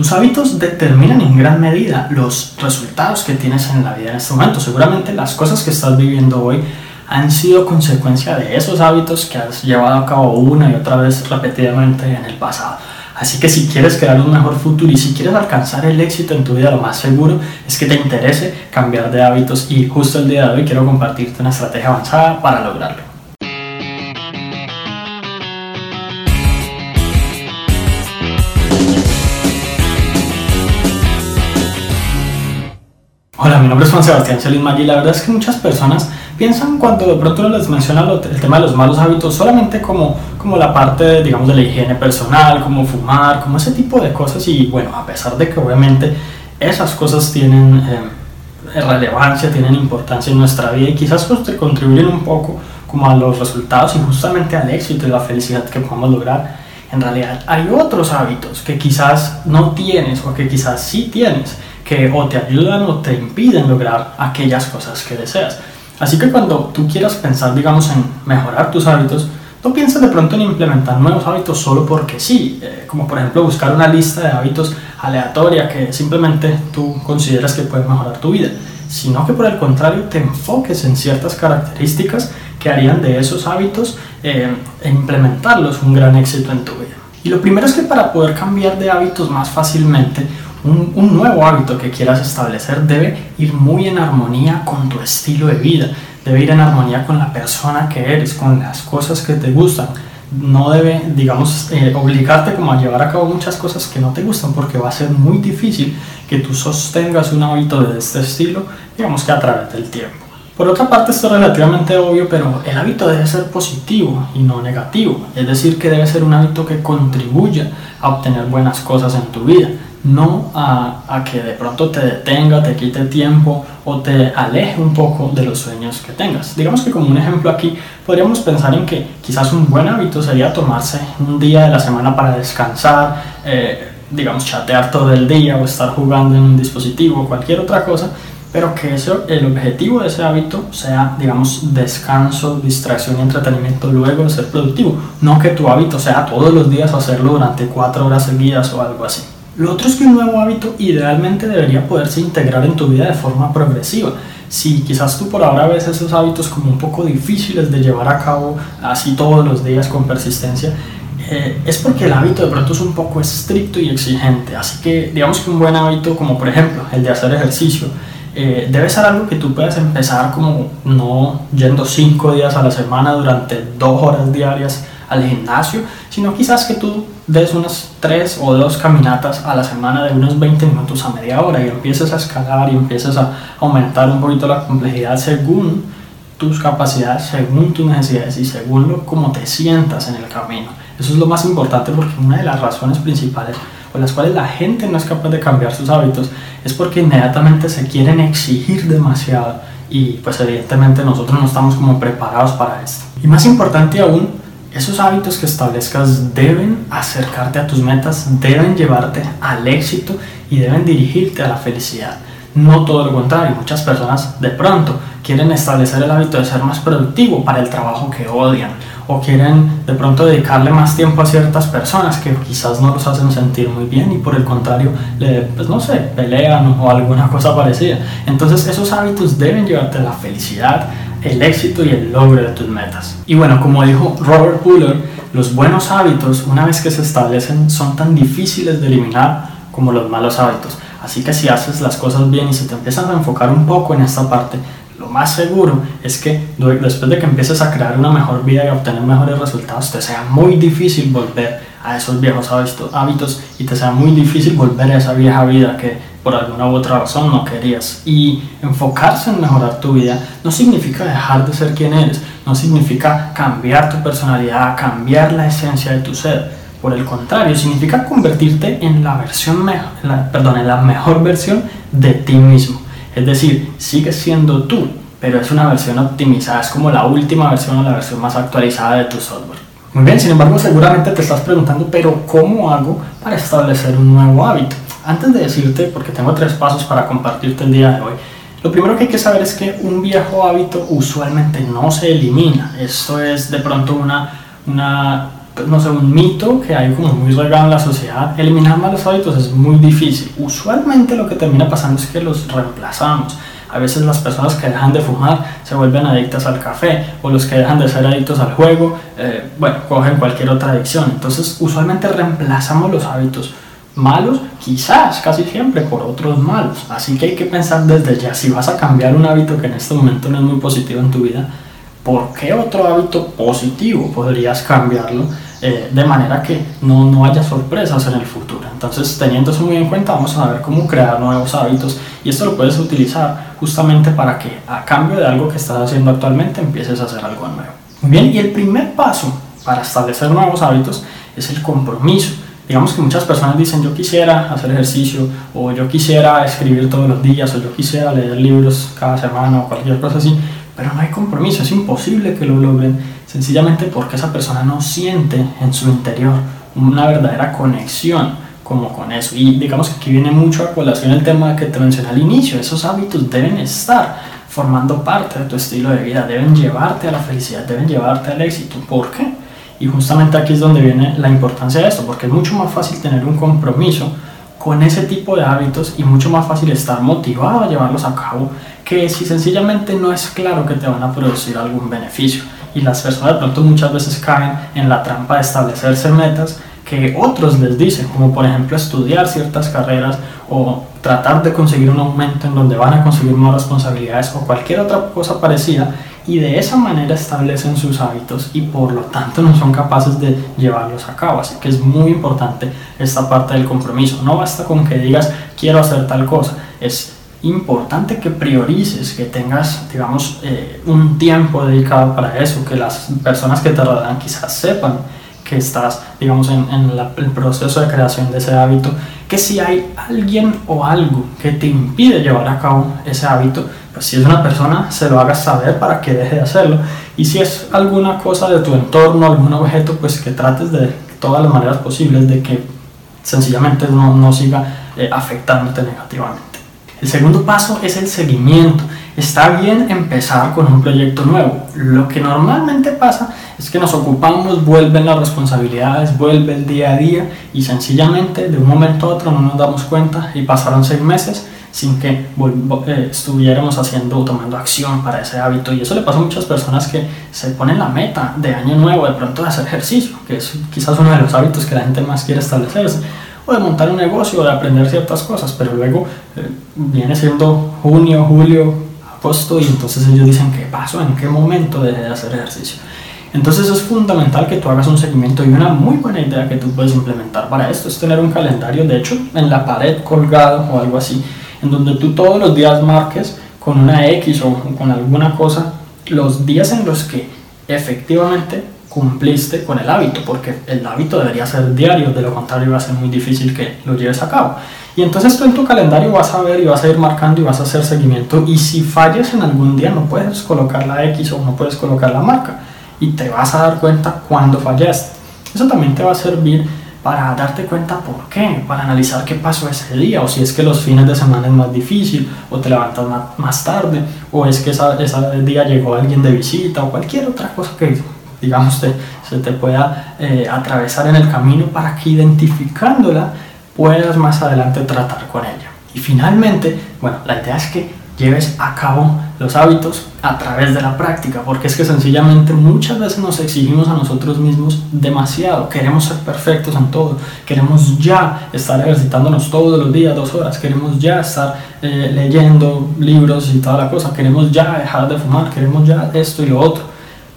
Tus hábitos determinan en gran medida los resultados que tienes en la vida en este momento. Seguramente las cosas que estás viviendo hoy han sido consecuencia de esos hábitos que has llevado a cabo una y otra vez repetidamente en el pasado. Así que si quieres crear un mejor futuro y si quieres alcanzar el éxito en tu vida, lo más seguro es que te interese cambiar de hábitos y justo el día de hoy quiero compartirte una estrategia avanzada para lograrlo. Hola, mi nombre es Juan Sebastián Celis Maggi. Y la verdad es que muchas personas piensan cuando de pronto les menciona el tema de los malos hábitos solamente como, como la parte, digamos, de la higiene personal, como fumar, como ese tipo de cosas. Y bueno, a pesar de que obviamente esas cosas tienen eh, relevancia, tienen importancia en nuestra vida y quizás pues contribuyen un poco como a los resultados y justamente al éxito y la felicidad que podemos lograr, en realidad hay otros hábitos que quizás no tienes o que quizás sí tienes que o te ayudan o te impiden lograr aquellas cosas que deseas. Así que cuando tú quieras pensar, digamos, en mejorar tus hábitos, no pienses de pronto en implementar nuevos hábitos solo porque sí, eh, como por ejemplo buscar una lista de hábitos aleatoria que simplemente tú consideras que puede mejorar tu vida, sino que por el contrario te enfoques en ciertas características que harían de esos hábitos eh, e implementarlos un gran éxito en tu vida. Y lo primero es que para poder cambiar de hábitos más fácilmente, un, nuevo hábito que quieras establecer debe ir muy en armonía con tu estilo de vida, debe ir en armonía con la persona que eres, con las cosas que te gustan. No debe, digamos, eh, obligarte como a llevar a cabo muchas cosas que no te gustan porque va a ser muy difícil que tú sostengas un hábito de este estilo, digamos que a través del tiempo. Por otra parte, esto es relativamente obvio, pero el hábito debe ser positivo y no negativo. Es decir, que debe ser un hábito que contribuya a obtener buenas cosas en tu vida no a, que de pronto te detenga, te quite tiempo o te aleje un poco de los sueños que tengas. Digamos que como un ejemplo aquí podríamos pensar en que quizás un buen hábito sería tomarse un día de la semana para descansar, eh, digamos chatear todo el día o estar jugando en un dispositivo o cualquier otra cosa, pero que eso, el objetivo de ese hábito sea, digamos, descanso, distracción y entretenimiento luego de ser productivo, no que tu hábito sea todos los días hacerlo durante cuatro horas seguidas o algo así. Lo otro es que un nuevo hábito idealmente debería poderse integrar en tu vida de forma progresiva. Si quizás tú por ahora ves esos hábitos como un poco difíciles de llevar a cabo así todos los días con persistencia, eh, es porque el hábito de pronto es un poco estricto y exigente. Así que digamos que un buen hábito como por ejemplo el de hacer ejercicio, eh, debe ser algo que tú puedas empezar como no yendo cinco días a la semana durante dos horas diarias al gimnasio, sino quizás que tú des unas tres o dos caminatas a la semana de unos 20 minutos a media hora y empieces a escalar y empieces a aumentar un poquito la complejidad según tus capacidades, según tus necesidades y según lo, cómo te sientas en el camino. Eso es lo más importante porque una de las razones principales por las cuales la gente no es capaz de cambiar sus hábitos es porque inmediatamente se quieren exigir demasiado y pues evidentemente nosotros no estamos como preparados para esto. Y más importante aún, esos hábitos que establezcas deben acercarte a tus metas, deben llevarte al éxito y deben dirigirte a la felicidad. No todo lo contrario, muchas personas de pronto quieren establecer el hábito de ser más productivo para el trabajo que odian o quieren de pronto dedicarle más tiempo a ciertas personas que quizás no los hacen sentir muy bien y por el contrario, le, pues no sé, pelean o alguna cosa parecida. Entonces esos hábitos deben llevarte a la felicidad, el éxito y el logro de tus metas. Y bueno, como dijo Robert Fuller, los buenos hábitos, una vez que se establecen, son tan difíciles de eliminar como los malos hábitos. Así que si haces las cosas bien y si te empiezas a enfocar un poco en esta parte, más seguro es que después de que empieces a crear una mejor vida y a obtener mejores resultados, te sea muy difícil volver a esos viejos hábitos y te sea muy difícil volver a esa vieja vida que por alguna u otra razón no querías. Y enfocarse en mejorar tu vida no significa dejar de ser quien eres, no significa cambiar tu personalidad, cambiar la esencia de tu ser. Por el contrario, significa convertirte en la versión perdón, en la mejor versión de ti mismo. Es decir, sigues siendo tú, pero es una versión optimizada, es como la última versión o la versión más actualizada de tu software. Muy bien, sin embargo, seguramente te estás preguntando, pero ¿cómo hago para establecer un nuevo hábito? Antes de decirte, porque tengo tres pasos para compartirte el día de hoy, lo primero que hay que saber es que un viejo hábito usualmente no se elimina. Esto es de pronto una, una no sé, un mito que hay como muy regado en la sociedad, eliminar malos hábitos es muy difícil. Usualmente lo que termina pasando es que los reemplazamos. A veces las personas que dejan de fumar se vuelven adictas al café o los que dejan de ser adictos al juego, eh, bueno, cogen cualquier otra adicción. Entonces usualmente reemplazamos los hábitos malos, quizás casi siempre por otros malos. Así que hay que pensar desde ya, si vas a cambiar un hábito que en este momento no es muy positivo en tu vida, ¿por qué otro hábito positivo podrías cambiarlo eh, de manera que no, no haya sorpresas en el futuro? Entonces, teniendo eso muy en cuenta, vamos a ver cómo crear nuevos hábitos y esto lo puedes utilizar justamente para que a cambio de algo que estás haciendo actualmente empieces a hacer algo nuevo. Muy bien, y el primer paso para establecer nuevos hábitos es el compromiso. Digamos que muchas personas dicen yo quisiera hacer ejercicio o yo quisiera escribir todos los días o yo quisiera leer libros cada semana o cualquier cosa así, pero no hay compromiso, es imposible que lo logren sencillamente porque esa persona no siente en su interior una verdadera conexión como con eso. Y digamos que aquí viene mucho a colación el tema que te mencioné al inicio, esos hábitos deben estar formando parte de tu estilo de vida, deben llevarte a la felicidad, deben llevarte al éxito. ¿Por qué? Y justamente aquí es donde viene la importancia de esto, porque es mucho más fácil tener un compromiso con ese tipo de hábitos y mucho más fácil estar motivado a llevarlos a cabo que si sencillamente no es claro que te van a producir algún beneficio. Y las personas de pronto muchas veces caen en la trampa de establecerse metas que otros les dicen, como por ejemplo estudiar ciertas carreras o tratar de conseguir un aumento en donde van a conseguir más responsabilidades o cualquier otra cosa parecida y de esa manera establecen sus hábitos y por lo tanto no son capaces de llevarlos a cabo. Así que es muy importante esta parte del compromiso. No basta con que digas quiero hacer tal cosa, es importante que priorices, que tengas, digamos, eh, un tiempo dedicado para eso, que las personas que te rodean quizás sepan que estás, digamos, en, el proceso de creación de ese hábito, que si hay alguien o algo que te impide llevar a cabo ese hábito, pues si es una persona, se lo hagas saber para que deje de hacerlo. Y si es alguna cosa de tu entorno, algún objeto, pues que trates de todas las maneras posibles de que sencillamente no, no siga eh, afectándote negativamente. El segundo paso es el seguimiento. Está bien empezar con un proyecto nuevo. Lo que normalmente pasa es que nos ocupamos, vuelven las responsabilidades, vuelve el día a día y sencillamente de un momento a otro no nos damos cuenta y pasaron seis meses sin que eh, estuviéramos haciendo o tomando acción para ese hábito. Y eso le pasa a muchas personas que se ponen la meta de año nuevo de pronto de hacer ejercicio, que es quizás uno de los hábitos que la gente más quiere establecerse, o de montar un negocio o de aprender ciertas cosas, pero luego eh, viene siendo junio, julio, agosto y entonces ellos dicen, ¿qué pasó? ¿En qué momento dejé de hacer ejercicio? Entonces es fundamental que tú hagas un seguimiento y una muy buena idea que tú puedes implementar para esto es tener un calendario, de hecho, en la pared colgado o algo así, en donde tú todos los días marques con una X o con alguna cosa los días en los que efectivamente cumpliste con el hábito, porque el hábito debería ser diario, de lo contrario va a ser muy difícil que lo lleves a cabo. Y entonces tú en tu calendario vas a ver y vas a ir marcando y vas a hacer seguimiento y si fallas en algún día no puedes colocar la X o no puedes colocar la marca y te vas a dar cuenta cuando fallaste. Eso también te va a servir para darte cuenta por qué, para analizar qué pasó ese día, o si es que los fines de semana es más difícil, o te levantas más, tarde, o es que ese día llegó alguien de visita, o cualquier otra cosa que, digamos, se te pueda eh, atravesar en el camino para que identificándola puedas más adelante tratar con ella. Y finalmente, bueno, la idea es que lleves a cabo los hábitos a través de la práctica, porque es que sencillamente muchas veces nos exigimos a nosotros mismos demasiado, queremos ser perfectos en todo, queremos ya estar ejercitándonos todos los días, dos horas, queremos ya estar eh, leyendo libros y toda la cosa, queremos ya dejar de fumar, queremos ya esto y lo otro,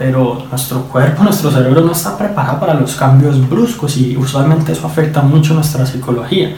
pero nuestro cuerpo, nuestro cerebro no está preparado para los cambios bruscos y usualmente eso afecta mucho nuestra psicología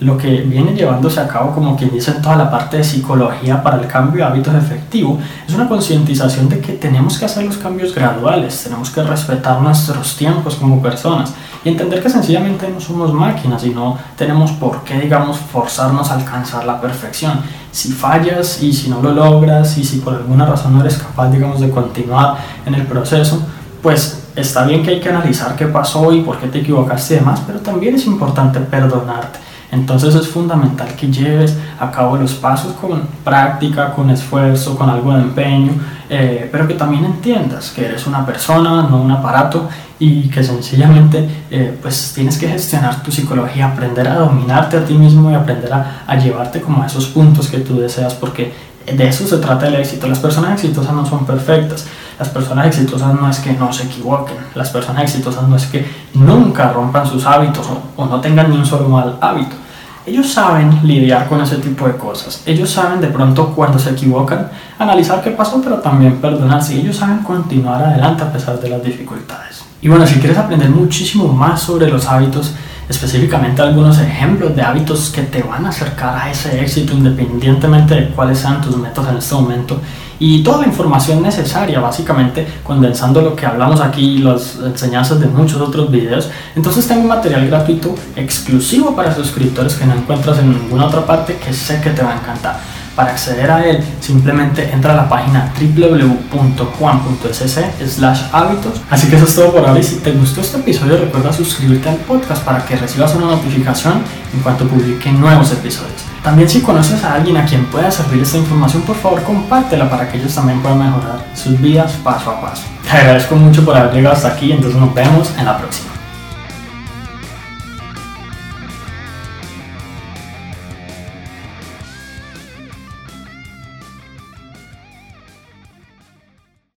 lo que viene llevándose a cabo, como quien dice, en toda la parte de psicología para el cambio de hábitos efectivo, es una concientización de que tenemos que hacer los cambios graduales, tenemos que respetar nuestros tiempos como personas y entender que sencillamente no somos máquinas y no tenemos por qué, digamos, forzarnos a alcanzar la perfección. Si fallas y si no lo logras y si por alguna razón no eres capaz, digamos, de continuar en el proceso, pues está bien que hay que analizar qué pasó y por qué te equivocaste y demás, pero también es importante perdonarte Entonces es fundamental que lleves a cabo los pasos con práctica, con esfuerzo, con algo de empeño, eh, pero que también entiendas que eres una persona, no un aparato, y que sencillamente eh, pues tienes que gestionar tu psicología, aprender a dominarte a ti mismo y aprender a, llevarte como a esos puntos que tú deseas, porque de eso se trata el éxito. Las personas exitosas no son perfectas. Las personas exitosas no es que no se equivoquen. Las personas exitosas no es que nunca rompan sus hábitos o no tengan ni un solo mal hábito. Ellos saben lidiar con ese tipo de cosas. Ellos saben de pronto cuando se equivocan, analizar qué pasó, pero también perdonarse. Ellos saben continuar adelante a pesar de las dificultades. Y bueno, si quieres aprender muchísimo más sobre los hábitos, específicamente algunos ejemplos de hábitos que te van a acercar a ese éxito independientemente de cuáles sean tus metas en este momento y toda la información necesaria básicamente condensando lo que hablamos aquí y las enseñanzas de muchos otros videos. Entonces tengo material gratuito exclusivo para suscriptores que no encuentras en ninguna otra parte que sé que te va a encantar para acceder a él, simplemente entra a la página www.juan.sc slash hábitos. Así que eso es todo por ahora y si te gustó este episodio recuerda suscribirte al podcast para que recibas una notificación en cuanto publique nuevos episodios. También si conoces a alguien a quien pueda servir esta información, por favor compártela para que ellos también puedan mejorar sus vidas paso a paso. Te agradezco mucho por haber llegado hasta aquí, entonces nos vemos en la próxima.